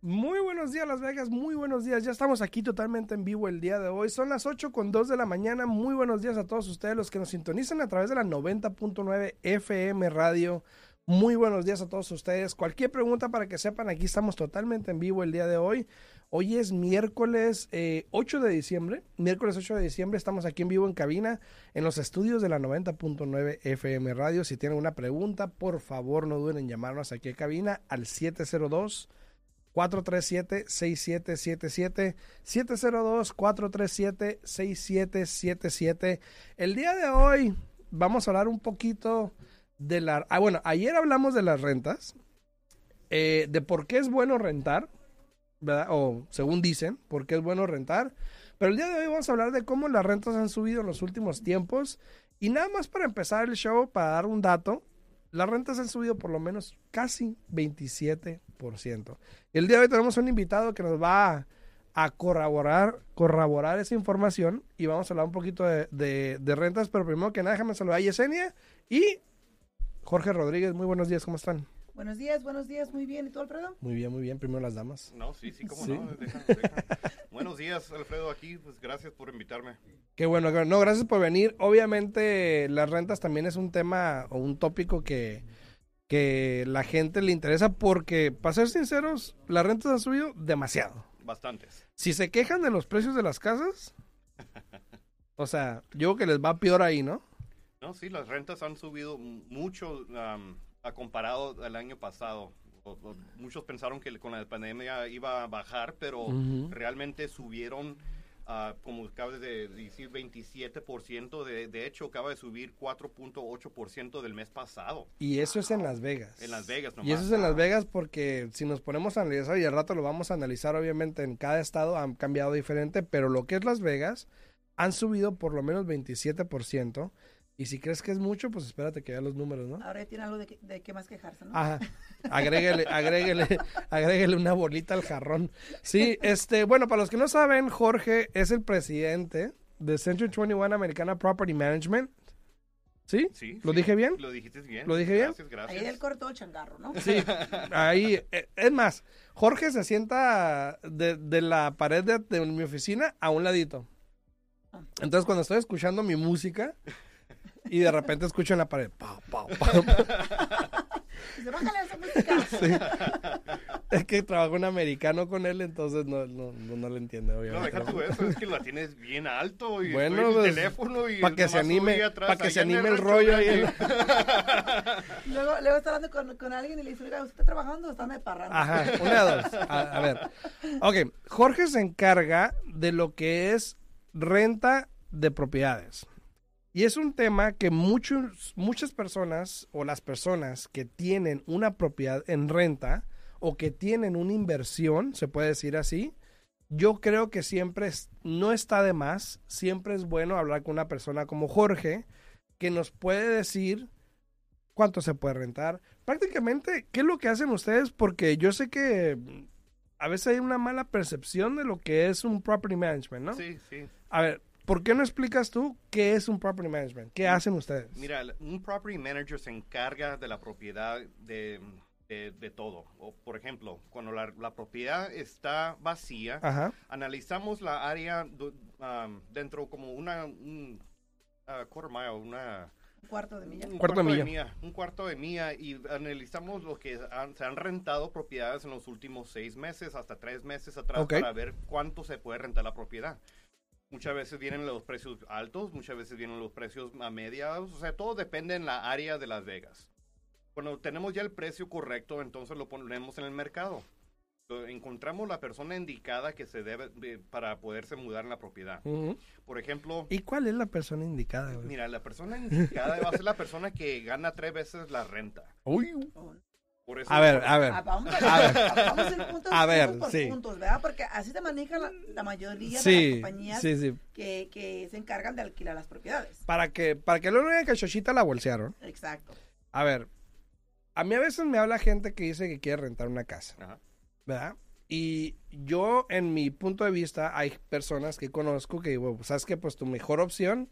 Muy buenos días Las Vegas, muy buenos días. Ya estamos aquí totalmente en vivo el día de hoy. Son las 8 con 2 de la mañana. Muy buenos días a todos ustedes los que nos sintonizan a través de la 90.9 FM Radio. Muy buenos días a todos ustedes. Cualquier pregunta para que sepan, aquí estamos totalmente en vivo el día de hoy. Hoy es miércoles 8 de diciembre. Miércoles 8 de diciembre estamos aquí en vivo en cabina en los estudios de la 90.9 FM Radio. Si tienen una pregunta, por favor no duden en llamarnos aquí a cabina al 702 437-6777, 702-437-6777. El día de hoy vamos a hablar un poquito de la... Ah, bueno, ayer hablamos de las rentas, eh, de por qué es bueno rentar, O según dicen, por qué es bueno rentar. Pero el día de hoy vamos a hablar de cómo las rentas han subido en los últimos tiempos. Y nada más para empezar el show, para dar un dato, las rentas han subido por lo menos casi 27%. El día de hoy tenemos un invitado que nos va a, corroborar, corroborar esa información y vamos a hablar un poquito de, rentas, pero primero que nada déjame saludar a Yesenia y Jorge Rodríguez. Muy buenos días, ¿cómo están? Buenos días, buenos días, muy bien. ¿Y tú, Alfredo? Muy bien, muy bien. Primero las damas. No, sí, sí, cómo no. buenos días, Alfredo, aquí. Pues gracias por invitarme. Qué bueno, no, gracias por venir. Obviamente, las rentas también es un tema o un tópico que, que la gente le interesa porque, para ser sinceros, las rentas han subido demasiado. Bastantes. Si se quejan de los precios de las casas, o sea, yo creo que les va peor ahí, ¿no? No, sí, las rentas han subido mucho a comparado al año pasado. muchos pensaron que con la pandemia iba a bajar, pero realmente subieron, uh, como acabas de decir, 27%. De, de hecho, acaba de subir 4.8% del mes pasado. Y eso es en Las Vegas. En Las Vegas, nomás. Y eso es en Las Vegas porque si nos ponemos a analizar, y al rato lo vamos a analizar, obviamente en cada estado han cambiado diferente, pero lo que es Las Vegas han subido por lo menos 27%. Y si crees que es mucho, pues espérate que vea los números, ¿no? Ahora ya tiene algo de, de qué más quejarse, ¿no? Ajá. Agréguele, agréguele, agréguele una bolita al jarrón. Sí, este, bueno, para los que no saben, Jorge es el presidente de Century 21 Americana Property Management. ¿Sí? Sí. ¿Lo dije bien? Lo dijiste bien. ¿Lo dije bien? Gracias, gracias. Ahí él cortó el changarro, ¿no? Sí, ahí. Eh, es más, Jorge se sienta de, de la pared de, de mi oficina a un ladito. Ah. Entonces, cuando estoy escuchando mi música, y de repente escucho en la pared. Pau, pau, pau. Es que trabajo un americano con él, entonces no, no, no, le entiende, obviamente. No, deja tú eso, es que la tienes bien alto y bueno, el pues, teléfono y para que se anime, para que se anime el, rollo ahí. luego, luego está hablando con, con, alguien y le dice, ¿usted está trabajando o está me parrando? Ajá, una de dos. A, a ver. Ok, Jorge se encarga de lo que es renta de propiedades. Y es un tema que muchos, muchas personas o las personas que tienen una propiedad en renta o que tienen una inversión, se puede decir así, yo creo que siempre no está de más, siempre es bueno hablar con una persona como Jorge que nos puede decir cuánto se puede rentar. Prácticamente, ¿qué es lo que hacen ustedes? Porque yo sé que a veces hay una mala percepción de lo que es un property management, ¿no? Sí, sí. A ver, ¿Por qué no explicas tú qué es un property management? ¿Qué hacen ustedes? Mira, un property manager se encarga de la propiedad de, de, todo. O, por ejemplo, cuando la, la propiedad está vacía, analizamos la área um, dentro como una un, uh, quarter mile, una un cuarto de milla. Un cuarto, de, milla. Un cuarto de milla y analizamos lo que se han rentado propiedades en los últimos seis meses hasta tres meses atrás para ver cuánto se puede rentar la propiedad. Muchas veces vienen los precios altos, muchas veces vienen los precios a mediados, o sea, todo depende en la área de Las Vegas. Cuando tenemos ya el precio correcto, entonces lo ponemos en el mercado. Encontramos la persona indicada que se debe para poderse mudar en la propiedad. Por ejemplo. ¿Y cuál es la persona indicada? Mira, la persona indicada va a ser la persona que gana tres veces la renta. Uy a ver, a ver. vamos a, ver. Vamos a ir puntos, a ver, por sí. puntos, ¿verdad? Porque así se maneja la, mayoría de las compañías Que, que, se encargan de alquilar las propiedades. Para que, para que no le que Chochita la bolsearon. Exacto. A ver, a mí a veces me habla gente que dice que quiere rentar una casa, ¿verdad? Y yo, en mi punto de vista, hay personas que conozco que digo, ¿sabes qué? Pues tu mejor opción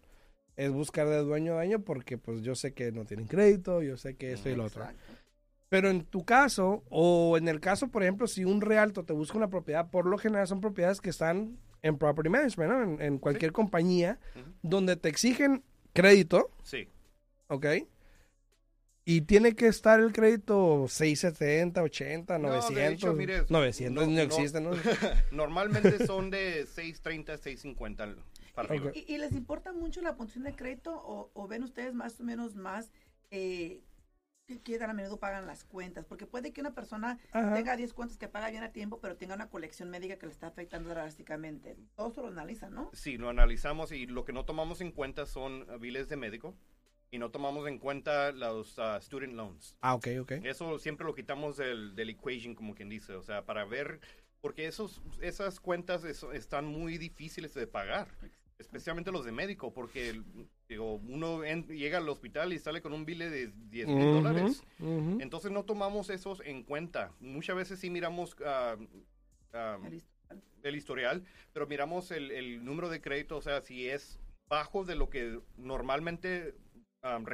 es buscar de dueño a dueño porque pues yo sé que no tienen crédito, yo sé que esto y lo otro. Pero en tu caso, o en el caso, por ejemplo, si un realto te busca una propiedad, por lo general son propiedades que están en property management, ¿no? En, cualquier compañía, donde te exigen crédito. Sí. ¿Ok? Y tiene que estar el crédito 670, 80, 900. 900 no, existe, ¿no? Normalmente son de 630, 650 para arriba. ¿Y, les importa mucho la puntuación de crédito o, ven ustedes más o menos más eh, que, tan a menudo pagan las cuentas? Porque puede que una persona tenga 10 cuentas que paga bien a tiempo, pero tenga una colección médica que le está afectando drásticamente. Todo eso lo analizan, ¿no? Sí, lo analizamos y lo que no tomamos en cuenta son biles de médico y no tomamos en cuenta los uh, student loans. Ah, ok, ok. Eso siempre lo quitamos del, del equation, como quien dice, o sea, para ver, porque esos, esas cuentas están muy difíciles de pagar, especialmente los de médico, porque digo, uno llega al hospital y sale con un bile de 10 mil dólares. Entonces no tomamos esos en cuenta. Muchas veces sí miramos... Uh, el, historial. pero miramos el, el número de crédito, o sea, si es bajo de lo que normalmente um,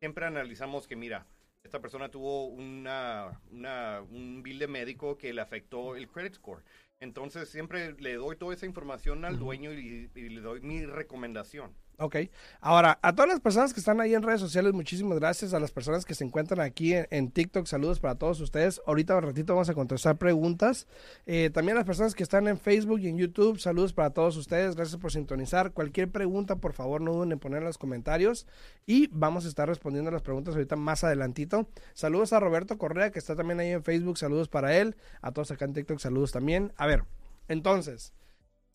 siempre analizamos que, mira, esta persona tuvo una, un bill de médico que le afectó el credit score. Entonces siempre le doy toda esa información al dueño y, le doy mi recomendación. Ok. Ahora, a todas las personas que están ahí en redes sociales, muchísimas gracias. A las personas que se encuentran aquí en, TikTok, saludos para todos ustedes. Ahorita un ratito vamos a contestar preguntas. Eh, también a las personas que están en Facebook y en YouTube, saludos para todos ustedes. Gracias por sintonizar. Cualquier pregunta, por favor, no duden en poner en los comentarios. Y vamos a estar respondiendo a las preguntas ahorita más adelantito. Saludos a Roberto Correa, que está también ahí en Facebook. Saludos para él. A todos acá en TikTok, saludos también. A ver, entonces...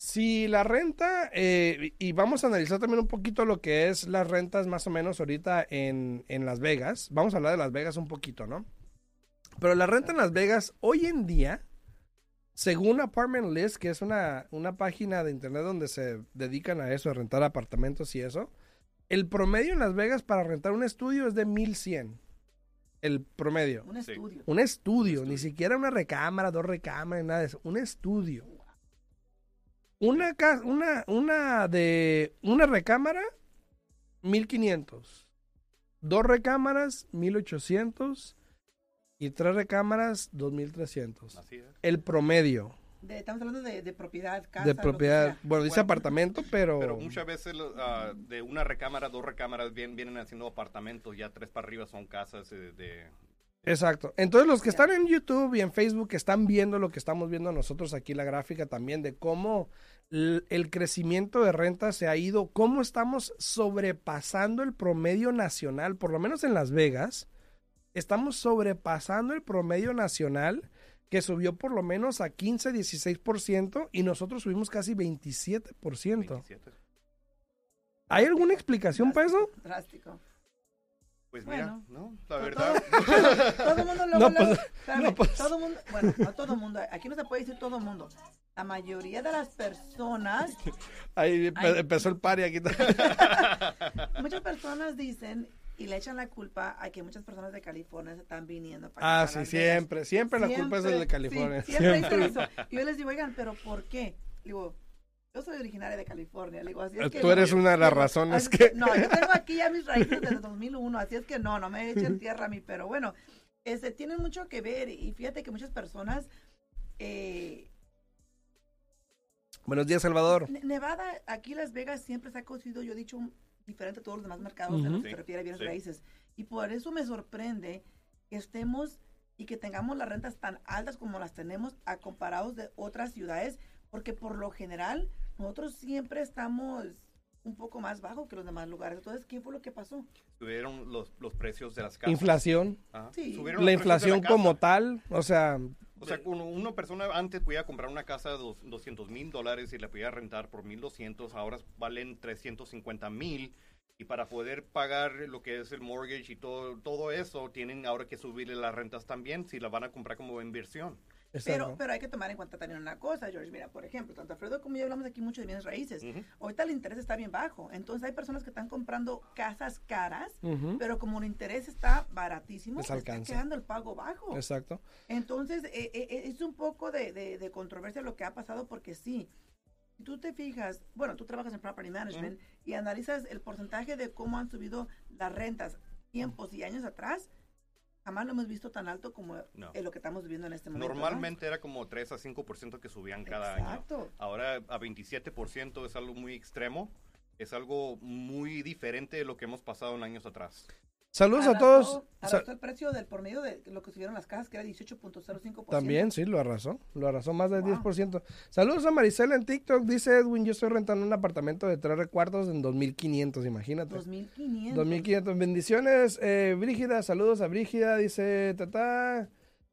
Si la renta, eh, y vamos a analizar también un poquito lo que es las rentas más o menos ahorita en, en, Las Vegas. Vamos a hablar de Las Vegas un poquito, ¿no? Pero la renta en Las Vegas hoy en día, según Apartment List, que es una, una página de internet donde se dedican a eso, a rentar apartamentos y eso, el promedio en Las Vegas para rentar un estudio es de 1100. El promedio. Un estudio. Un estudio, ni siquiera una recámara, dos recámaras, nada de eso. Un estudio. Una, una, una de una recámara, 1500. Dos recámaras, 1800. Y tres recámaras, 2300. Así es. El promedio. estamos hablando de, propiedad, casa. De propiedad. Bueno, dice apartamento, pero. Pero muchas veces ah, de una recámara, dos recámaras vienen, vienen haciendo apartamentos. Ya tres para arriba son casas de Exacto. Entonces los que están en YouTube y en Facebook están viendo lo que estamos viendo nosotros aquí, la gráfica también de cómo el crecimiento de renta se ha ido, cómo estamos sobrepasando el promedio nacional, por lo menos en Las Vegas, estamos sobrepasando el promedio nacional que subió por lo menos a 15, 16% y nosotros subimos casi 27%. 27. ¿Hay alguna explicación para eso? Drástico. Pues mira, ¿no? La verdad. Todo, el mundo luego, pues, no, pues. todo mundo, bueno, no todo el mundo, aquí no se puede decir todo el mundo. La mayoría de las personas. Ahí empezó el pari aquí. muchas personas dicen y le echan la culpa a que muchas personas de California se están viniendo para Ah, sí, siempre, siempre, la culpa es de California. siempre, siempre. Eso. Y yo les digo, oigan, pero ¿por qué? Digo, yo soy originaria de California. Le digo, así es que Tú eres una de las razones que... No, yo tengo aquí ya mis raíces desde 2001, así es que no, no me echen tierra a mí, pero bueno, este, tiene mucho que ver y fíjate que muchas personas... Eh, Buenos días, Salvador. Nevada, aquí Las Vegas siempre se ha cocido, yo he dicho, diferente a todos los demás mercados en lo que se refiere a bienes raíces. Y por eso me sorprende que estemos y que tengamos las rentas tan altas como las tenemos a comparados de otras ciudades, porque por lo general nosotros siempre estamos un poco más bajo que los demás lugares. Entonces, ¿qué fue lo que pasó? Subieron los, los precios de las casas. Inflación. Sí. la inflación como tal, o sea... O sea, una persona antes podía comprar una casa de 200 mil dólares y la podía rentar por 1.200, ahora valen 350 mil. Y para poder pagar lo que es el mortgage y todo, todo eso, tienen ahora que subirle las rentas también si la van a comprar como inversión. Pero, pero hay que tomar en cuenta también una cosa, George. Mira, por ejemplo, tanto Alfredo como yo hablamos aquí mucho de bienes raíces. Ahorita el interés está bien bajo. Entonces hay personas que están comprando casas caras, pero como el interés está baratísimo, se está quedando el pago bajo. Exacto. Entonces eh, eh, eh, es un poco de, de, controversia lo que ha pasado porque sí, si tú te fijas, bueno, tú trabajas en property management y analizas el porcentaje de cómo han subido las rentas tiempos y años atrás, jamás lo hemos visto tan alto como lo que estamos viviendo en este momento. Normalmente era como 3 a 5% que subían cada Exacto. año. Ahora a 27% es algo muy extremo. Es algo muy diferente de lo que hemos pasado en años atrás. Saludos a todos. Arrasó el precio del por medio de lo que subieron las cajas, que era 18.05%. También, sí, lo arrasó. Lo arrasó más del 10%. Saludos a Maricela en TikTok. Dice Edwin, yo estoy rentando un apartamento de tres recuartos en 2.500, imagínate. 2.500. 2.500. Bendiciones, eh, Brígida. Saludos a Brígida. Dice, tata.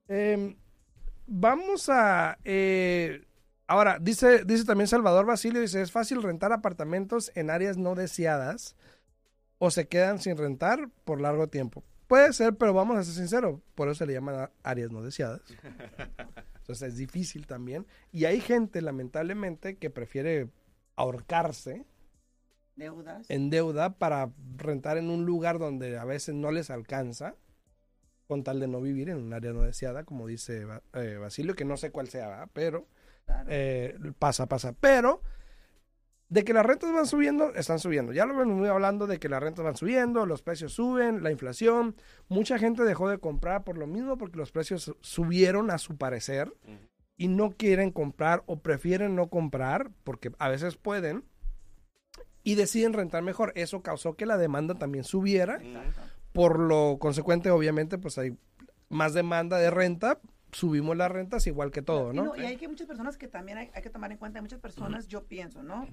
Em, vamos a... Eh, ahora, dice, dice también Salvador Basilio, dice, es fácil rentar apartamentos en áreas no deseadas o se quedan sin rentar por largo tiempo. Puede ser, pero vamos a ser sinceros, por eso se le llaman áreas no deseadas. Entonces es difícil también. Y hay gente, lamentablemente, que prefiere ahorcarse en deuda para rentar en un lugar donde a veces no les alcanza, con tal de no vivir en un área no deseada, como dice eh, Basilio, que no sé cuál sea, pero eh, pasa, pasa. Pero de que las rentas van subiendo, están subiendo. Ya lo venimos hablando de que las rentas van subiendo, los precios suben, la inflación. Mucha gente dejó de comprar por lo mismo porque los precios subieron a su parecer y no quieren comprar o prefieren no comprar porque a veces pueden y deciden rentar mejor. Eso causó que la demanda también subiera. Por lo consecuente, obviamente, pues hay más demanda de renta, subimos las rentas igual que todo, ¿no? Y, hay que muchas personas que también hay, hay, que tomar en cuenta, muchas personas, yo pienso, ¿no?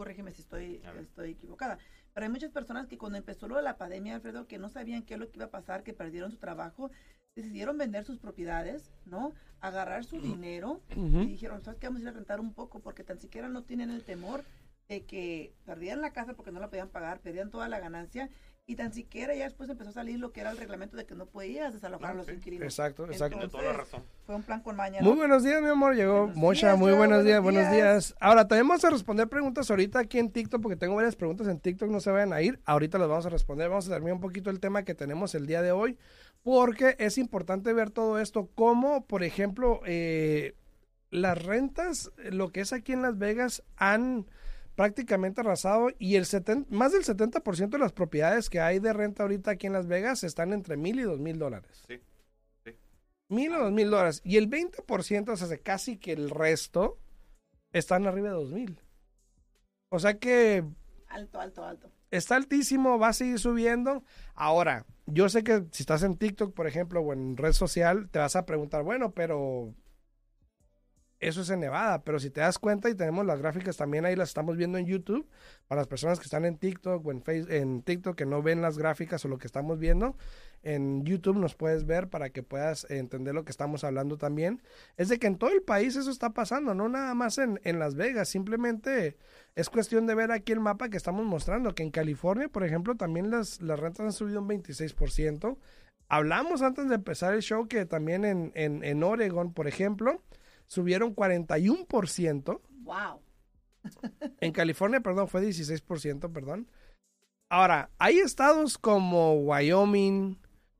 Corrígeme si estoy, estoy equivocada. Pero hay muchas personas que cuando empezó lo de la pandemia, Alfredo, que no sabían qué es lo que iba a pasar, que perdieron su trabajo, decidieron vender sus propiedades, ¿no? Agarrar su dinero y dijeron, ¿sabes qué? Vamos a ir a rentar un poco porque tan siquiera no tienen el temor de que perdieran la casa porque no la podían pagar, perdían toda la ganancia y tan siquiera ya después empezó a salir lo que era el reglamento de que no podías desalojar a los inquilinos. Exacto, exacto. toda la razón. Fue un plan con mañana. Muy buenos días, mi amor. Llegó Mocha. Muy buenos, días, buenos días. Ahora, también vamos a responder preguntas ahorita aquí en TikTok, porque tengo varias preguntas en TikTok, no se vayan a ir. Ahorita las vamos a responder. Vamos a terminar un poquito el tema que tenemos el día de hoy, porque es importante ver todo esto, como, por ejemplo, eh, las rentas, lo que es aquí en Las Vegas, han prácticamente arrasado y el más del 70% de las propiedades que hay de renta ahorita aquí en Las Vegas están entre mil y dos mil dólares. Sí. Mil o dos mil dólares. Y el 20%, o sea, casi que el resto, están arriba de dos mil. O sea que... Alto, alto, alto. Está altísimo, va a seguir subiendo. Ahora, yo sé que si estás en TikTok, por ejemplo, o en red social, te vas a preguntar, bueno, pero eso es en Nevada, pero si te das cuenta y tenemos las gráficas también ahí las estamos viendo en YouTube, para las personas que están en TikTok o en, Facebook, en TikTok que no ven las gráficas o lo que estamos viendo, en YouTube nos puedes ver para que puedas entender lo que estamos hablando también, es de que en todo el país eso está pasando, no nada más en, en Las Vegas, simplemente es cuestión de ver aquí el mapa que estamos mostrando, que en California, por ejemplo, también las, las rentas han subido un 26%. Hablamos antes de empezar el show que también en, en, en Oregon, por ejemplo, subieron 41%. Wow. en California, perdón, fue 16%, perdón. Ahora, hay estados como Wyoming,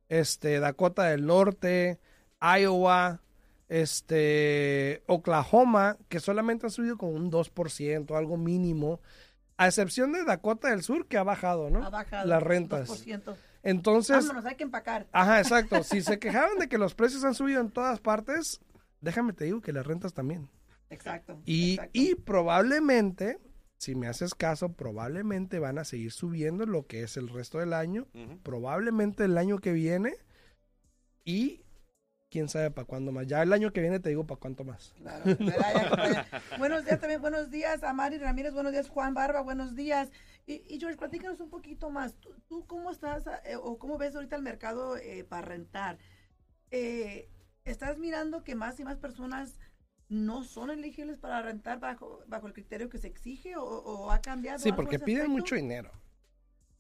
este, Dakota del Norte, Iowa, este, Oklahoma, que solamente ha subido con un 2%, algo mínimo, a excepción de Dakota del Sur, que ha bajado, ¿no? Ha bajado. Las rentas. 2%. Entonces. Vámonos, hay que empacar. Ajá, exacto. si se quejaban de que los precios han subido en todas partes, déjame te digo que las rentas también. Exacto. Y, y probablemente, si me haces caso, probablemente van a seguir subiendo lo que es el resto del año, probablemente el año que viene y quién sabe para cuándo más. Ya el año que viene te digo para cuánto más. Claro, buenos días también, buenos días a Mari Ramírez, buenos días Juan Barba, buenos días. Y, y George, platícanos un poquito más. ¿Tú, cómo estás eh, o cómo ves ahorita el mercado eh, para rentar? Eh, estás mirando que más y más personas no son elegibles para rentar bajo, bajo el criterio que se exige o, ha cambiado. Sí, porque piden mucho dinero.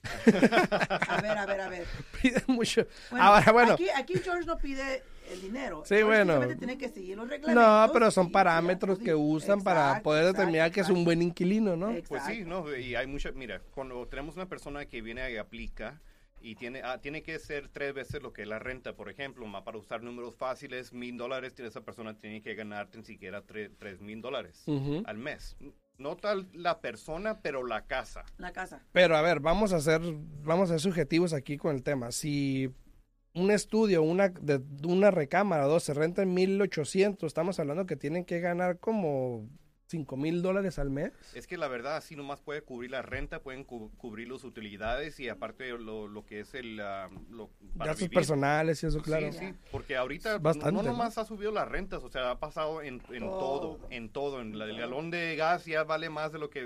a ver, a ver, a ver. Piden mucho. Ahora, bueno. Aquí, aquí, George no pide el dinero. Sí, bueno. Tiene que seguir los reglamentos. No, pero son parámetros que usan para poder determinar que es un buen inquilino, ¿no? Pues sí, no, y hay mucha, mira, cuando tenemos una persona que viene y aplica, y tiene, ah, tiene que ser tres veces lo que es la renta, por ejemplo, para usar números fáciles, mil dólares, esa persona tiene que ganar ni siquiera tres mil dólares al mes. No tal la persona, pero la casa. La casa. Pero a ver, vamos a hacer, vamos a ser subjetivos aquí con el tema. Si un estudio, una, de una recámara, dos, se renta en 1800, estamos hablando que tienen que ganar como 5 mil dólares al mes. Es que la verdad, así nomás puede cubrir la renta, pueden cubrir las utilidades y aparte lo, lo que es el... Uh, Gastos personales y eso, claro. Sí, sí, porque ahorita Bastante, no, nomás ha subido las rentas, o sea, ha pasado en, en todo, en todo. En el galón de gas ya vale más de lo que,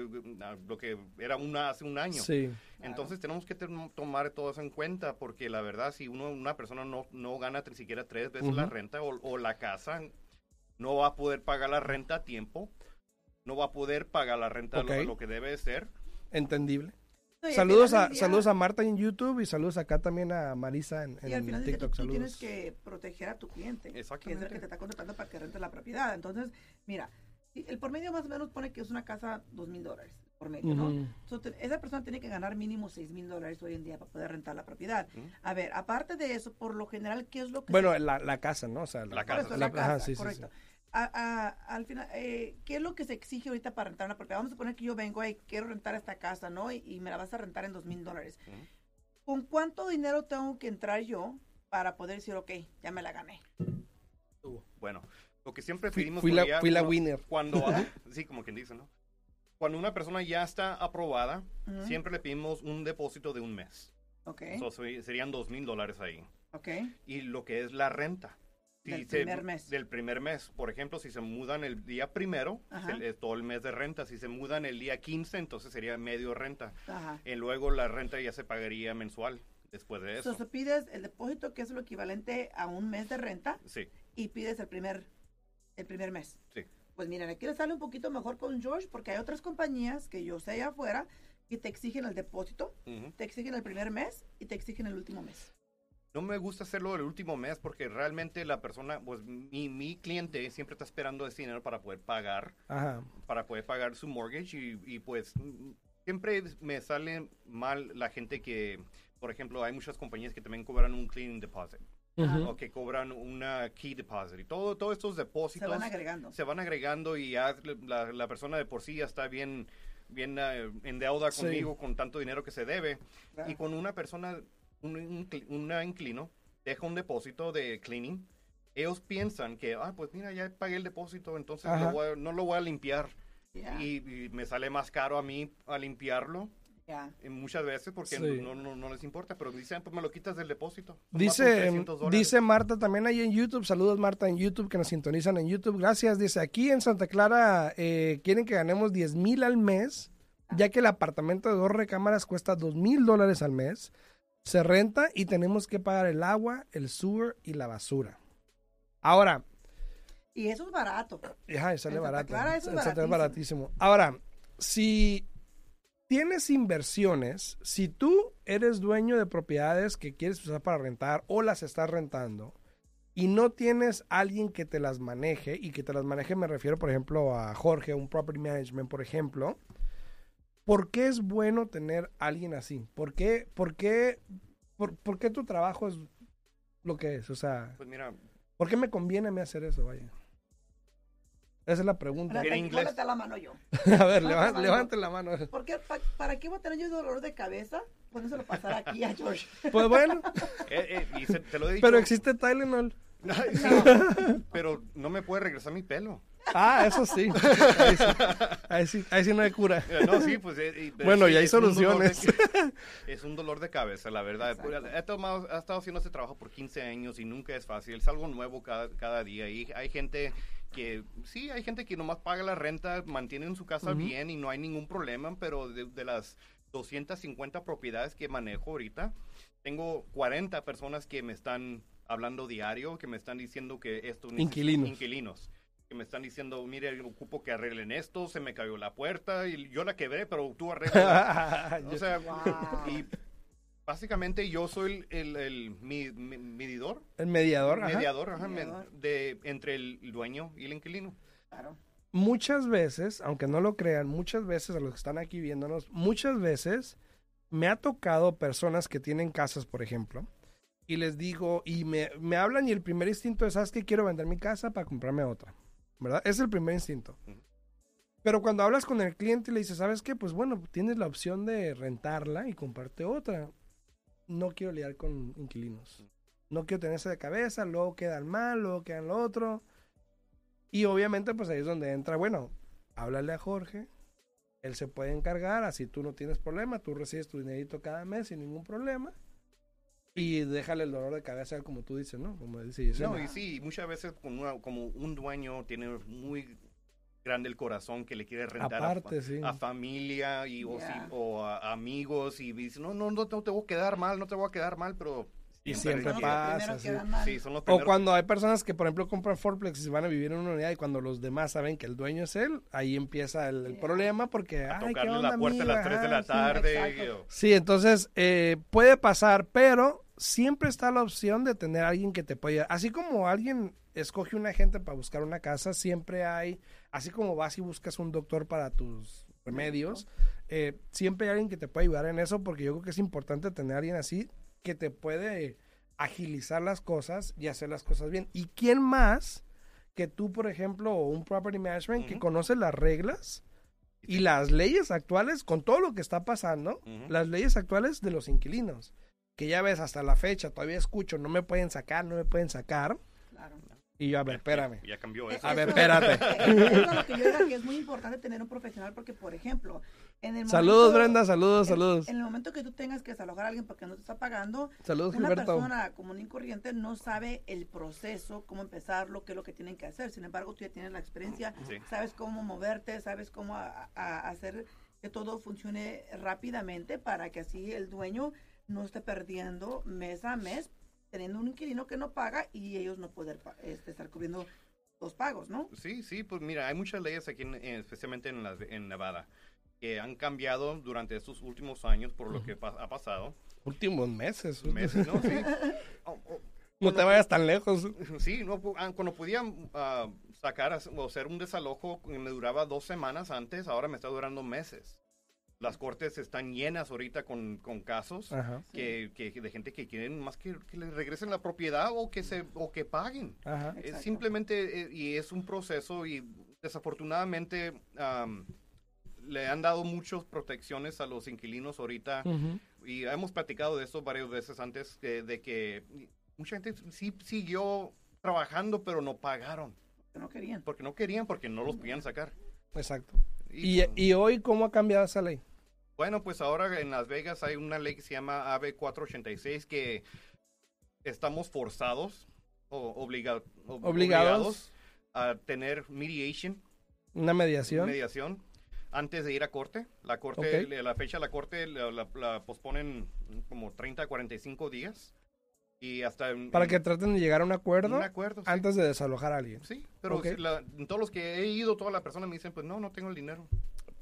lo que era una, hace un año. Sí. Entonces tenemos que tomar todo eso en cuenta porque la verdad, si uno una persona no, no gana ni siquiera tres veces la renta o, o la casa, no va a poder pagar la renta a tiempo no va a poder pagar la renta lo, que debe ser. Entendible. saludos a, saludos a Marta en YouTube y saludos acá también a Marisa en, y al final TikTok. Tú, tienes que proteger a tu cliente, que es el que te está contratando para que rente la propiedad. Entonces, mira, el por medio más o menos pone que es una casa dos mil dólares por medio, ¿no? esa persona tiene que ganar mínimo seis mil dólares hoy en día para poder rentar la propiedad. A ver, aparte de eso, por lo general, ¿qué es lo que... Bueno, la, la, casa, ¿no? O sea, la, casa. la, casa, correcto al final, eh, ¿qué es lo que se exige ahorita para rentar una propiedad? Vamos a poner que yo vengo y quiero rentar esta casa, ¿no? Y, me la vas a rentar en dos mil dólares. ¿Con cuánto dinero tengo que entrar yo para poder decir, ok, ya me la gané? Bueno, lo que siempre pedimos... Fui, la, fui la, winner. Cuando, sí, como quien dice, ¿no? Cuando una persona ya está aprobada, siempre le pedimos un depósito de un mes. Ok. serían dos mil dólares ahí. Ok. Y lo que es la renta del primer mes. Del primer mes. Por ejemplo, si se mudan el día primero, es todo el mes de renta. Si se mudan el día 15, entonces sería medio renta. Y luego la renta ya se pagaría mensual después de eso. Entonces pides el depósito, que es lo equivalente a un mes de renta. Sí. Y pides el primer, el primer mes. Sí. Pues miren, aquí le sale un poquito mejor con George, porque hay otras compañías que yo sé allá afuera que te exigen el depósito, te exigen el primer mes y te exigen el último mes no me gusta hacerlo el último mes porque realmente la persona, pues mi, mi cliente siempre está esperando ese dinero para poder pagar, para poder pagar su mortgage y, pues siempre me sale mal la gente que, por ejemplo, hay muchas compañías que también cobran un cleaning deposit. o que cobran una key deposit y todo todos estos depósitos se van agregando. se van agregando y ya la, persona de por sí ya está bien bien uh, en deuda conmigo con tanto dinero que se debe. Y con una persona un, un, inclino deja un depósito de cleaning, ellos piensan que, ah, pues mira, ya pagué el depósito, entonces no lo voy a limpiar. Y, me sale más caro a mí a limpiarlo. muchas veces porque no, no, les importa, pero dicen, pues me lo quitas del depósito. Dice, dice Marta también ahí en YouTube, saludos Marta en YouTube, que nos sintonizan en YouTube, gracias. Dice, aquí en Santa Clara eh, quieren que ganemos 10 mil al mes, ya que el apartamento de dos recámaras cuesta 2 mil dólares al mes se renta y tenemos que pagar el agua, el sewer y la basura. Ahora. Y eso es barato. Ajá, sale barato. eso es baratísimo. Ahora, si tienes inversiones, si tú eres dueño de propiedades que quieres usar para rentar o las estás rentando y no tienes alguien que te las maneje, y que te las maneje me refiero, por ejemplo, a Jorge, un property management, por ejemplo, ¿Por qué es bueno tener alguien así? ¿Por qué, por qué, por, qué tu trabajo es lo que es? O sea, pues mira, ¿por qué me conviene a mí hacer eso? Vaya. Esa es la pregunta. En inglés. la mano yo. a ver, levante, la mano. ¿Por qué, ¿Para qué voy a tener yo dolor de cabeza? lo pasar aquí a George. Pues bueno. Eh, eh, te lo he dicho. Pero existe Tylenol. pero no me puede regresar mi pelo. Ah, eso sí. Ahí sí, ahí sí, no hay cura. Eh, no, sí, pues. Eh, bueno, y hay soluciones. es un dolor de cabeza, la verdad. He, tomado, he estado haciendo este trabajo por 15 años y nunca es fácil. Es algo nuevo cada, cada día. Y hay gente que, sí, hay gente que nomás paga la renta, mantienen su casa bien y no hay ningún problema, pero de, de las 250 propiedades que manejo ahorita, tengo 40 personas que me están hablando diario, que me están diciendo que estos inquilinos. inquilinos que me están diciendo, mire, ocupo que arreglen esto, se me cayó la puerta y yo la quebré, pero tú arreglas. o sea, y básicamente yo soy el, el, medidor. El mediador. Mediador, de, entre el dueño y el inquilino. Claro. Muchas veces, aunque no lo crean, muchas veces a los que están aquí viéndonos, muchas veces me ha tocado personas que tienen casas, por ejemplo, y les digo, y me, me hablan y el primer instinto es, ¿sabes que Quiero vender mi casa para comprarme otra. ¿Verdad? Es el primer instinto. Pero cuando hablas con el cliente y le dices, ¿sabes qué? Pues bueno, tienes la opción de rentarla y comprarte otra. No quiero lidiar con inquilinos. No quiero tenerse de cabeza, luego quedan mal, luego quedan lo otro. Y obviamente, pues ahí es donde entra, bueno, háblale a Jorge. Él se puede encargar, así tú no tienes problema, tú recibes tu dinerito cada mes sin ningún problema. Y déjale el dolor de cabeza, como tú dices, ¿no? Como dice No, y sí, muchas veces como, como un dueño tiene muy grande el corazón que le quiere rentar a, familia y, o, a amigos y dice, no, no, no te voy a quedar mal, no te voy a quedar mal, pero y siempre pasa. o cuando hay personas que, por ejemplo, compran Forplex y van a vivir en una unidad y cuando los demás saben que el dueño es él, ahí empieza el, problema porque... A tocarle la puerta a las 3 de la tarde. Sí, entonces eh, puede pasar, pero siempre está la opción de tener a alguien que te pueda... Así como alguien escoge un agente para buscar una casa, siempre hay... Así como vas y buscas un doctor para tus remedios, eh, siempre hay alguien que te puede ayudar en eso porque yo creo que es importante tener a alguien así que te puede agilizar las cosas y hacer las cosas bien. ¿Y quién más que tú, por ejemplo, o un property management que conoce las reglas y las leyes actuales con todo lo que está pasando, las leyes actuales de los inquilinos? Que ya ves hasta la fecha, todavía escucho, no me pueden sacar, no me pueden sacar. Y yo, a ver, espérame. Ya, cambió eso. A ver, espérate. Eso es lo que yo digo que es muy importante tener un profesional porque, por ejemplo, en el Saludos, Brenda, saludos, saludos. En el momento que tú tengas que desalojar a alguien porque no te está pagando, saludos, una persona común y corriente no sabe el proceso, cómo empezarlo, qué es lo que tienen que hacer. Sin embargo, tú ya tienes la experiencia, sabes cómo moverte, sabes cómo hacer que todo funcione rápidamente para que así el dueño no esté perdiendo mes a mes teniendo un inquilino que no paga y ellos no poder este, estar cubriendo los pagos, ¿no? Sí, sí, pues mira, hay muchas leyes aquí, especialmente en, en Nevada, que han cambiado durante estos últimos años por lo que ha pasado. Últimos meses. Meses, ¿no? Sí. no te vayas tan lejos. Sí, no, ah, cuando podían uh, sacar o hacer un desalojo, me duraba dos semanas antes, ahora me está durando meses las cortes están llenas ahorita con, con casos que, que, de gente que quieren más que, que les regresen la propiedad o que se o que paguen. Es simplemente eh, y es un proceso y desafortunadamente le han dado muchas protecciones a los inquilinos ahorita y hemos platicado de esto varias veces antes de que mucha gente sí siguió trabajando pero no pagaron. Porque no querían. Porque no querían, porque no los podían sacar. Exacto. ¿Y, y, y hoy cómo ha cambiado esa ley? Bueno, pues ahora en Las Vegas hay una ley que se llama AB 486 que estamos forzados o obligados a tener mediation. Una mediación. Mediación antes de ir a corte. La corte, la fecha de la corte la, posponen como 30 a 45 días. Y hasta Para que traten de llegar a un acuerdo, un acuerdo antes de desalojar a alguien. Sí, pero todos los que he ido, todas las personas me dicen, pues no, no tengo el dinero.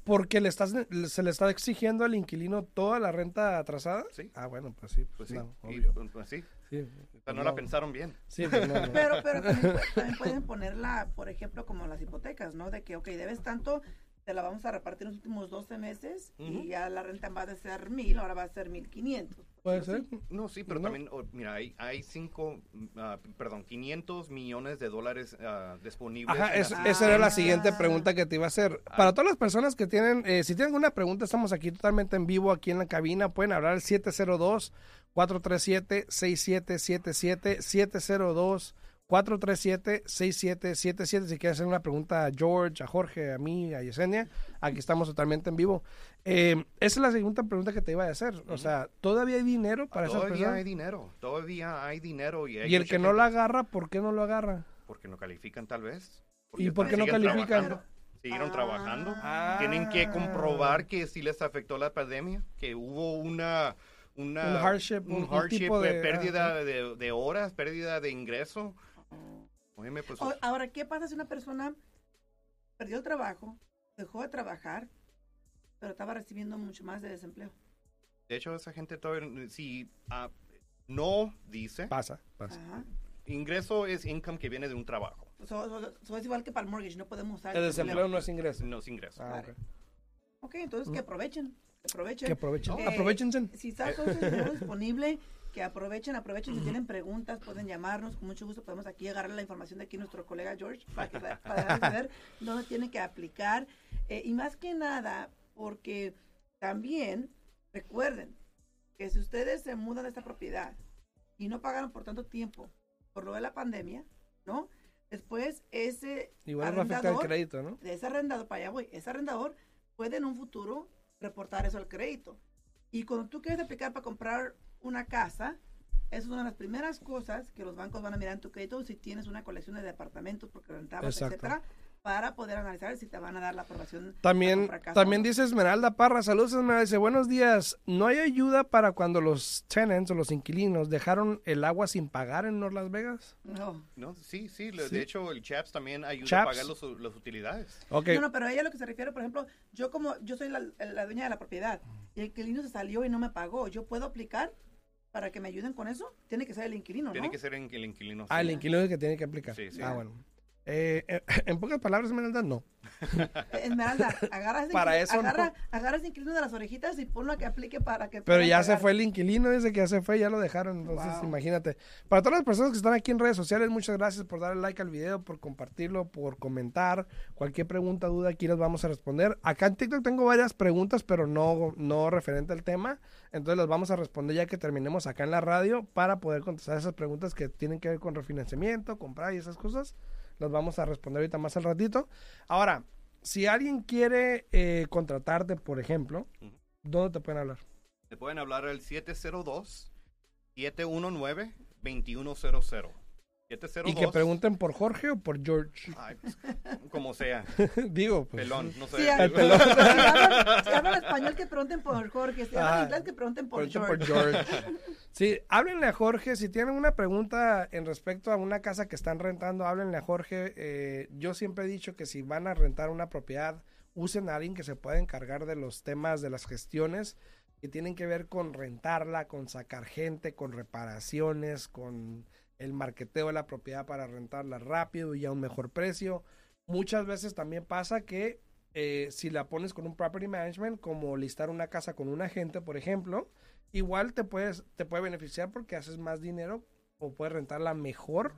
Porque le estás, se le está exigiendo al inquilino toda la renta atrasada. Sí. Ah, bueno, pues sí. Pues, sí. obvio. Pues, pues, sí. sí. no, la pensaron bien. Sí, pues pero, pero también, también, pueden ponerla, por ejemplo, como las hipotecas, ¿no? De que, ok, debes tanto, te la vamos a repartir en los últimos 12 meses y ya la renta va a ser mil, ahora va a ser mil quinientos. Puede ser. No, sí, pero también, oh, mira, hay, hay cinco, uh, perdón, 500 millones de dólares uh, disponibles. Ajá, esa era la siguiente pregunta que te iba a hacer. Ah. Para todas las personas que tienen, eh, si tienen alguna pregunta, estamos aquí totalmente en vivo, aquí en la cabina, pueden hablar al 702 437 6777 702 437-6777. Si quieres hacer una pregunta a George, a Jorge, a mí, a Yesenia, aquí estamos totalmente en vivo. Eh, esa es la segunda pregunta que te iba a hacer. O sea, ¿todavía hay dinero para esas personas? Todavía hay dinero, todavía hay dinero. Y, el que no lo agarra, ¿por qué no lo agarra? Porque no califican tal vez. ¿Y por qué no califican? Siguieron trabajando. Ah. Tienen que comprobar que sí les afectó la pandemia, que hubo una... Una, un hardship, un, hardship de, pérdida de, de, horas, pérdida de ingreso. Pues, ahora, ¿qué pasa si una persona perdió el trabajo, dejó de trabajar, pero estaba recibiendo mucho más de desempleo? De hecho, esa gente todavía, si ah, no dice. Pasa, pasa. Ingreso es income que viene de un trabajo. So, es igual que para el mortgage, no podemos usar. El desempleo no es ingreso. No es ingreso. Ah, ok, entonces que aprovechen. Que aprovechen. Que aprovechen. Eh, si está disponible, que aprovechen, aprovechen. Si tienen preguntas, pueden llamarnos. Con mucho gusto podemos aquí agarrar la información de aquí nuestro colega George para, que, para saber dónde tienen que aplicar. Eh, y más que nada, porque también recuerden que si ustedes se mudan de esta propiedad y no pagaron por tanto tiempo por lo de la pandemia, ¿no? Después ese Igual arrendador, el crédito, ¿no? Ese arrendador, para allá voy, ese arrendador puede en un futuro reportar eso al crédito. Y cuando tú quieres aplicar para comprar una casa, es una de las primeras cosas que los bancos van a mirar en tu crédito si tienes una colección de departamentos porque rentabas, etcétera para poder analizar si te van a dar la aprobación. También, también dice Esmeralda Parra, saludos Esmeralda, dice, buenos días, ¿no hay ayuda para cuando los tenants o los inquilinos dejaron el agua sin pagar en North Las Vegas? No. No, sí, sí, de hecho el CHAPS también ayuda a pagar las utilidades. Okay. No, no, pero a ella lo que se refiere, por ejemplo, yo como, yo soy la, dueña de la propiedad y el inquilino se salió y no me pagó, ¿yo puedo aplicar? Para que me ayuden con eso? Tiene que ser el inquilino, ¿no? Tiene que ser el inquilino. Ah, el inquilino es el que tiene que aplicar. Sí, sí. Ah, bueno. Eh, eh, en pocas palabras, Esmeralda, no. Esmeralda, agarras, para eso agarra, agarras inquilino de las orejitas y ponlo a que aplique para que. Pero ya se fue el inquilino, desde que ya se fue, ya lo dejaron. Entonces, imagínate. Para todas las personas que están aquí en redes sociales, muchas gracias por darle like al video, por compartirlo, por comentar. Cualquier pregunta, duda, aquí las vamos a responder. Acá en TikTok tengo varias preguntas, pero no, no referente al tema. Entonces las vamos a responder ya que terminemos acá en la radio para poder contestar esas preguntas que tienen que ver con refinanciamiento, comprar y esas cosas. Las vamos a responder ahorita más al ratito. Ahora, si alguien quiere eh, contratarte, por ejemplo, ¿dónde te pueden hablar? Te pueden hablar al 702 719 2100. Y que pregunten por Jorge o por George. Pues, como sea. Digo, pues. Pelón, no sé. Si, hablan, español, que pregunten por Jorge. Si hablan inglés, que pregunten por George. Sí, háblenle a Jorge. Si tienen una pregunta en respecto a una casa que están rentando, háblenle a Jorge. Eh, yo siempre he dicho que si van a rentar una propiedad, usen a alguien que se pueda encargar de los temas de las gestiones que tienen que ver con rentarla, con sacar gente, con reparaciones, con el marketeo de la propiedad para rentarla rápido y a un mejor precio. Muchas veces también pasa que eh, si la pones con un property management, como listar una casa con un agente, por ejemplo, igual te puedes, te puede beneficiar porque haces más dinero o puedes rentarla mejor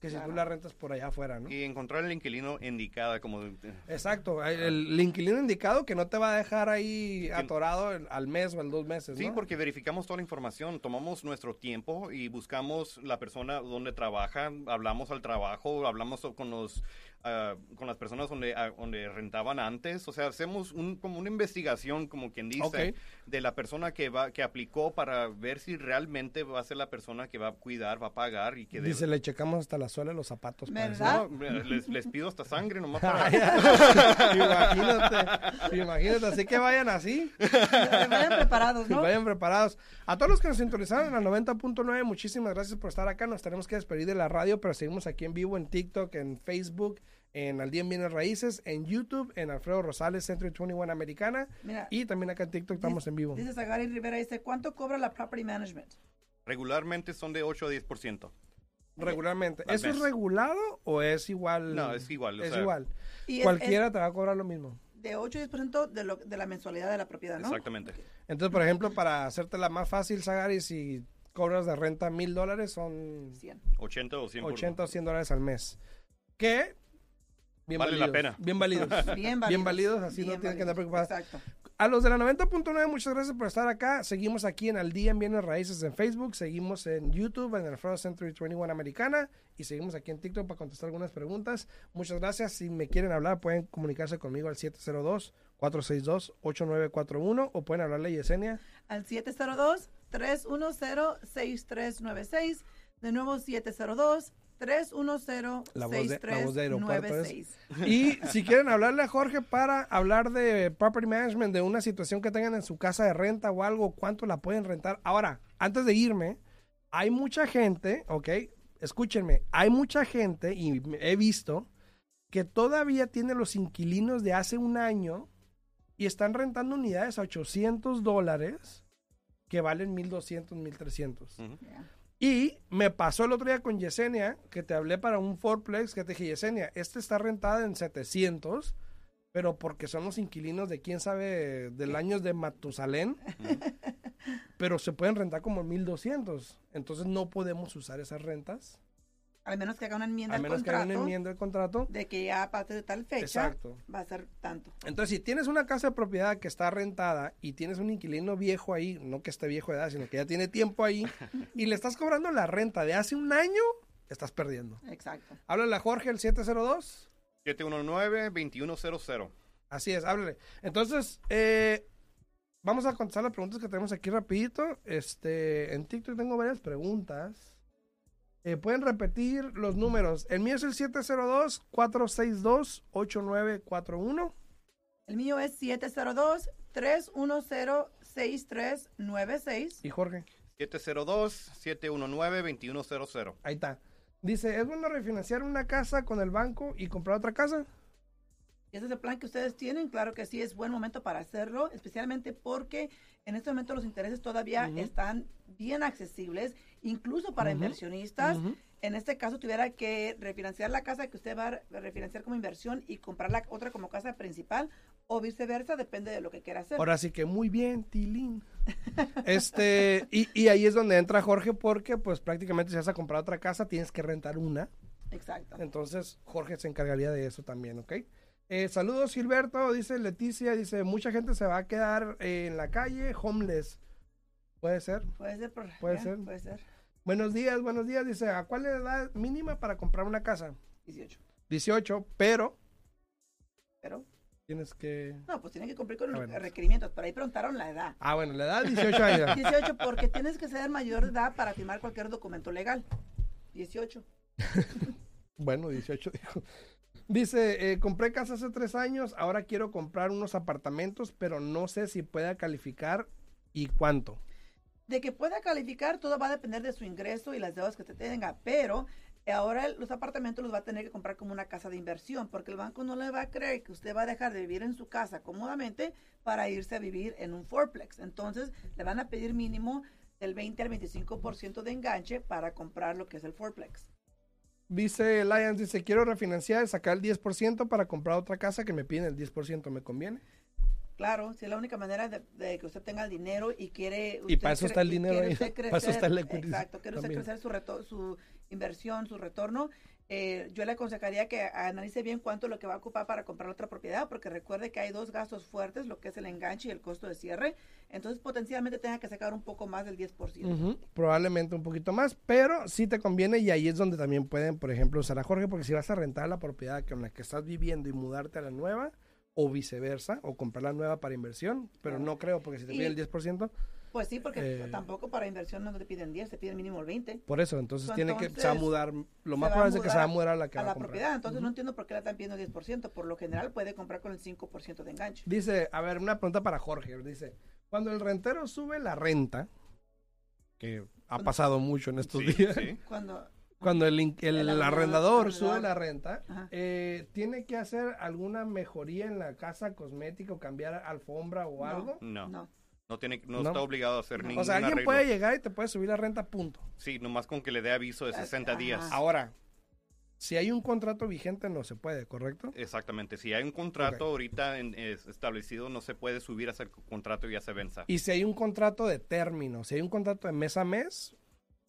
que si tú la rentas por allá afuera, ¿no? Y encontrar el inquilino indicado como... Exacto, el, inquilino indicado que no te va a dejar ahí atorado al mes o al dos meses, Sí, porque verificamos toda la información, tomamos nuestro tiempo y buscamos la persona donde trabaja, hablamos al trabajo, hablamos con los Ah, con las personas donde, ah, donde rentaban antes. O sea, hacemos un, como una investigación, como quien dice, de la persona que va que aplicó para ver si realmente va a ser la persona que va a cuidar, va a pagar y que... Dice, le checamos hasta la suela los zapatos. les, les, pido hasta sangre nomás para... imagínate, imagínate, así que vayan así. vayan preparados, ¿no? Vayan preparados. A todos los que nos sintonizaron en la 90.9, muchísimas gracias por estar acá. Nos tenemos que despedir de la radio, pero seguimos aquí en vivo en TikTok, en Facebook en Al Día en Bienes Raíces, en YouTube, en Alfredo Rosales, Centro 21 Americana. y también acá en TikTok estamos en vivo. Dice Zagari Rivera, dice, ¿cuánto cobra la property management? Regularmente son de 8 a 10%. Regularmente. ¿Eso es regulado o es igual? No, es igual. es igual. Cualquiera te va a cobrar lo mismo. De 8 a 10% de, lo, de la mensualidad de la propiedad, ¿no? Exactamente. Entonces, por ejemplo, para hacértela más fácil, Zagari, si cobras de renta mil dólares, son... 100. 80 o 100. 80 o 100 dólares al mes. Que Bien vale la pena. Bien válidos. bien válidos. así no tienen que andar preocupados. Exacto. A los de la 90.9, muchas gracias por estar acá. Seguimos aquí en Al Día en Bienes Raíces en Facebook, seguimos en YouTube, en el Foro Century 21 Americana y seguimos aquí en TikTok para contestar algunas preguntas. Muchas gracias. Si me quieren hablar, pueden comunicarse conmigo al 702-462-8941 o pueden hablarle a Yesenia. Al 702-310-6396. De nuevo, 702 310 la voz de, la voz de aeropuerto Y si quieren hablarle a Jorge para hablar de property management, de una situación que tengan en su casa de renta o algo, cuánto la pueden rentar. Ahora, antes de irme, hay mucha gente, ok, escúchenme, hay mucha gente, y he visto, que todavía tiene los inquilinos de hace un año y están rentando unidades a 800 dólares que valen 1200, 1300. Y me pasó el otro día con Yesenia, que te hablé para un fourplex, que te dije, Yesenia, este está rentada en 700, pero porque son los inquilinos de quién sabe del año de Matusalén. pero se pueden rentar como 1200. Entonces no podemos usar esas rentas. Al menos que haga una enmienda al menos que haga una enmienda al contrato. De que ya a partir de tal fecha va a ser tanto. Entonces, si tienes una casa de propiedad que está rentada y tienes un inquilino viejo ahí, no que esté viejo de edad, sino que ya tiene tiempo ahí, y le estás cobrando la renta de hace un año, estás perdiendo. Exacto. Háblale a Jorge, el 702. 719-2100. Así es, háblale. Entonces, eh, vamos a contestar las preguntas que tenemos aquí rapidito. Este, en TikTok tengo varias preguntas. Eh, pueden repetir los números. El mío es el 702-462-8941. El mío es 702-310-6396. ¿Y Jorge? 702-719-2100. Ahí está. Dice, ¿es bueno refinanciar una casa con el banco y comprar otra casa? ese es el plan que ustedes tienen. Claro que sí, es buen momento para hacerlo, especialmente porque en este momento los intereses todavía están bien accesibles, incluso para inversionistas. En este caso, tuviera que refinanciar la casa que usted va a refinanciar como inversión y comprar la otra como casa principal o viceversa, depende de lo que quiera hacer. Ahora sí que muy bien, Tilín. este, y, y, ahí es donde entra Jorge porque pues prácticamente si vas a comprar otra casa tienes que rentar una. Exacto. Entonces Jorge se encargaría de eso también, ¿ok? Eh, saludos Gilberto, dice Leticia, dice, mucha gente se va a quedar eh, en la calle, homeless. ¿Puede ser? Puede ser, por, ¿Puede, ser? puede ser. Buenos días, buenos días. Dice, ¿a cuál es la edad mínima para comprar una casa? 18. 18, pero... Pero... Tienes que... No, pues tienen que cumplir con los ah, requerimientos, pero ahí preguntaron la edad. Ah, bueno, la edad 18 años. 18 porque tienes que ser mayor de edad para firmar cualquier documento legal. 18. bueno, 18 dijo. Dice, eh, compré casa hace tres años, ahora quiero comprar unos apartamentos, pero no sé si pueda calificar y cuánto. De que pueda calificar, todo va a depender de su ingreso y las deudas que te tenga, pero ahora los apartamentos los va a tener que comprar como una casa de inversión, porque el banco no le va a creer que usted va a dejar de vivir en su casa cómodamente para irse a vivir en un fourplex. Entonces, le van a pedir mínimo del 20 al 25% de enganche para comprar lo que es el fourplex. Dice Lions, dice, quiero refinanciar, sacar el 10% para comprar otra casa que me piden el 10%, ¿me conviene? Claro, si es la única manera de, que usted tenga el dinero y quiere... Y para eso está el dinero ahí, para eso está el Exacto, quiere usted crecer su, su inversión, su retorno, eh, yo le aconsejaría que analice bien cuánto es lo que va a ocupar para comprar otra propiedad, porque recuerde que hay dos gastos fuertes, lo que es el enganche y el costo de cierre. Entonces, potencialmente tenga que sacar un poco más del 10%. Probablemente un poquito más, pero sí te conviene y ahí es donde también pueden, por ejemplo, usar a Jorge, porque si vas a rentar la propiedad con la que estás viviendo y mudarte a la nueva, o viceversa, o comprar la nueva para inversión, pero no creo, porque si te pide el 10%, pues sí, porque eh, tampoco para inversión no te piden 10, te piden mínimo el 20. Por eso, entonces, tiene que se va a mudar, lo más probable es que se va a mudar a la que a la propiedad, entonces no entiendo por qué la están pidiendo 10%, por lo general puede comprar con el 5% de enganche. Dice, a ver, una pregunta para Jorge, dice, cuando el rentero sube la renta, que ha pasado mucho en estos días, cuando cuando el, el, arrendador sube la renta, eh, ¿tiene que hacer alguna mejoría en la casa cosmética o cambiar alfombra o algo? No. no. No, tiene, no, está obligado a hacer ningún O sea, alguien puede llegar y te puede subir la renta, punto. Sí, nomás con que le dé aviso de 60 días. Ahora, si hay un contrato vigente, no se puede, ¿correcto? Exactamente. Si hay un contrato ahorita establecido, no se puede subir a hacer contrato y ya se venza. Y si hay un contrato de término, si hay un contrato de mes a mes,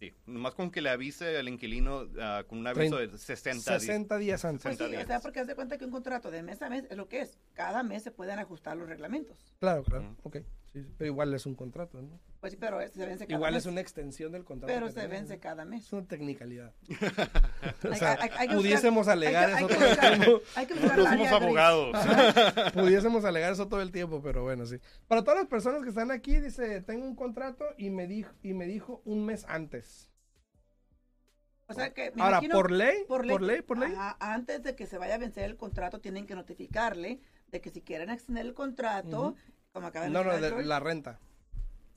Sí, nomás con que le avise al inquilino ah, con un aviso de 60, 60 días antes. Pues sí, o sea, porque hace cuenta que un contrato de mes a mes es lo que es. Cada mes se pueden ajustar los reglamentos. Claro, claro, ok. Sí, pero igual es un contrato, ¿no? Pues sí, pero se vence cada Igual es una extensión del contrato. Pero se vence cada mes. Es una tecnicalidad. o sea, pudiésemos alegar eso todo el tiempo. No somos abogados. pudiésemos alegar eso todo el tiempo, pero bueno, sí. Para todas las personas que están aquí, dice, tengo un contrato y me dijo, y me dijo un mes antes. O sea que Ahora, por ley, por ley, por ley, antes de que se vaya a vencer el contrato, tienen que notificarle de que si quieren extender el contrato, como acaba de No, no, de la renta.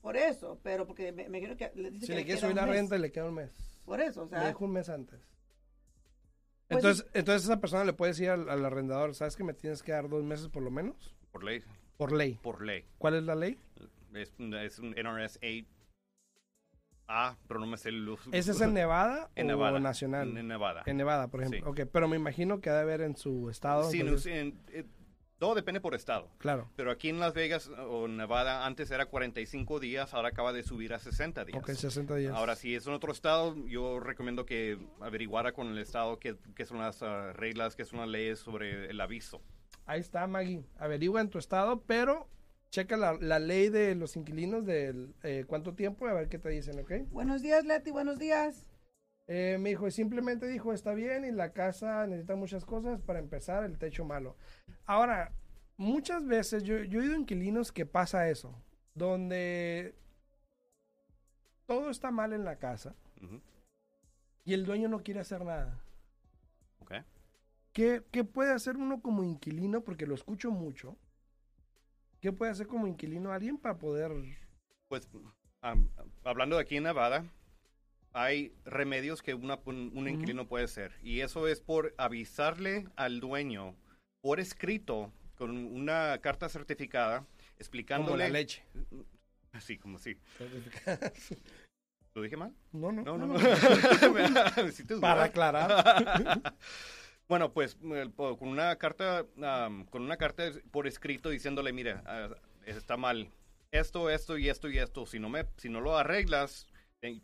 Por eso, pero porque me, me que le dice Si le quiere subir la renta, le queda un mes. Por eso, o sea. Le dejo un mes antes. Pues entonces, entonces esa persona le puede decir al, arrendador, ¿sabes que me tienes que dar dos meses por lo menos? Por ley. Por ley. Por ley. ¿Cuál es la ley? Es, es un NRS 8 Ah, pero no me sé el ¿Ese es en Nevada en o Nevada, nacional? En Nevada. En Nevada, por ejemplo. Ok, pero me imagino que ha de haber en su estado. Sí, en, Todo depende por estado. Claro. Pero aquí en Las Vegas o Nevada antes era 45 días, ahora acaba de subir a 60 días. Ok, 60 días. Ahora, si es en otro estado, yo recomiendo que averiguara con el estado qué, qué son las uh, reglas, qué son las leyes sobre el aviso. Ahí está, Maggie. Averigua en tu estado, pero checa la, la ley de los inquilinos de eh, cuánto tiempo, a ver qué te dicen, ¿ok? Buenos días, Leti, buenos días. Eh, me dijo, simplemente dijo, está bien y la casa necesita muchas cosas para empezar, el techo malo. Ahora, muchas veces yo, yo he oído inquilinos que pasa eso, donde todo está mal en la casa y el dueño no quiere hacer nada. Ok. ¿Qué, qué puede hacer uno como inquilino? Porque lo escucho mucho. ¿Qué puede hacer como inquilino alguien para poder... Pues, hablando de aquí en Nevada, hay remedios que una- un, un inquilino puede hacer. Y eso es por avisarle al dueño por escrito, con una carta certificada, Como explicándole... la leche. Así, como así. ¿Lo dije mal? No, no, No, no, no. Para aclarar. bueno, pues con una carta, con una carta por escrito diciéndole, mira, ah, está mal esto, esto y esto y esto. Si no me, si no lo arreglas,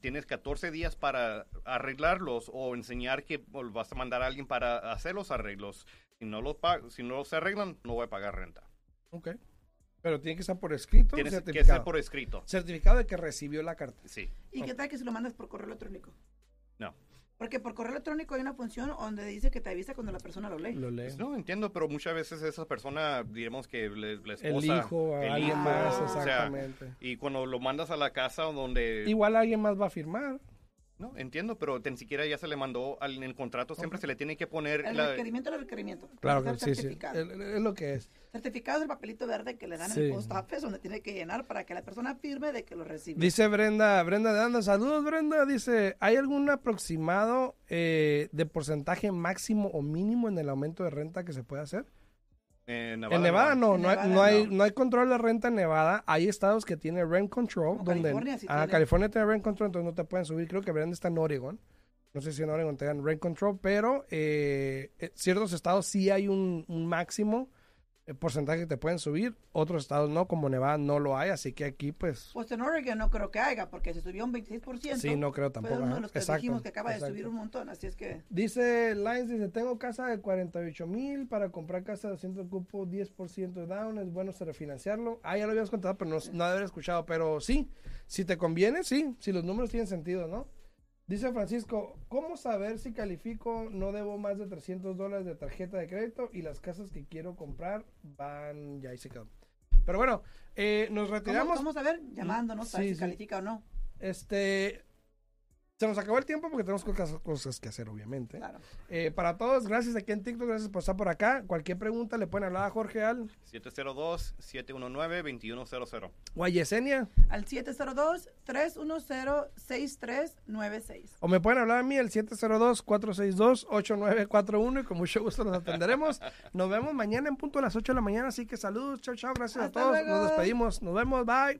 tienes 14 días para arreglarlos o enseñar que o vas a mandar a alguien para hacer los arreglos. Si no los si no los arreglan, no voy a pagar renta. ok. Pero tiene que estar por escrito. Tienes que ser por escrito. Certificado de que recibió la carta. Sí. ¿Y qué tal que si lo mandas por correo electrónico? No. Porque por correo electrónico hay una función donde dice que te avisa cuando la persona lo lee. Lo lee. Pues no entiendo, pero muchas veces esa persona, diremos que le- la esposa, el hijo, a el alguien hijo, más, o sea, exactamente. y cuando lo mandas a la casa donde Igual alguien más va a firmar. No, entiendo, pero ni siquiera ya se le mandó al, en el contrato, siempre se le tiene que poner El la... requerimiento es el requerimiento. Claro que sí, sí. Es lo que es. Certificado es el papelito verde que le dan en el post office donde tiene que llenar para que la persona firme de que lo recibe. Dice Brenda, Brenda de Anda, saludos Brenda, dice, ¿hay algún aproximado eh, de porcentaje máximo o mínimo en el aumento de renta que se puede hacer? En en Nevada no, En no, hay, Nevada no, hay, no. no hay control de renta en Nevada. Hay estados que tienen rent control. Como donde, California sí ah, tiene. California tiene rent control, entonces no te pueden subir. Creo que Brenda está en Oregon. No sé si en Oregon tengan rent control, pero eh, eh, ciertos estados sí hay un, un máximo porcentaje que te pueden subir. Otros estados no, como Nevada no lo hay, así que aquí pues Pues en Oregon no creo que haya, porque se subió un 26%. sí, no creo Fue tampoco. uno de los que Exacto, dijimos que acaba de subir un montón, así es que... Dice Lines, dice, tengo casa de 48 mil para comprar casa de 200 cupo, 10% de down, es bueno se refinanciarlo. Ah, ya lo habías contado, pero no, no haber escuchado, pero sí, si te conviene, sí, si los números tienen sentido, ¿no? Dice Francisco, ¿cómo saber si califico? No debo más de 300 dólares de tarjeta de crédito y las casas que quiero comprar van, ya ahí se quedó. Pero bueno, eh, nos ¿Cómo, retiramos. cómo saber? Llamándonos Sí, para ver sí. si califica o no. Este, se nos acabó el tiempo porque tenemos cosas, cosas que hacer, obviamente. Claro. Eh, para todos, gracias aquí en TikTok, gracias por estar por acá. Cualquier pregunta le pueden hablar a Jorge Al 702-719-2100. o a Yesenia. Al 702-310-6396. O me pueden hablar a mí al 702-462-8941 y con mucho gusto los atenderemos. Nos vemos mañana en punto a las 8 de la mañana, así que saludos, chao, chao, gracias Hasta a todos. luego. Nos despedimos, nos vemos, bye.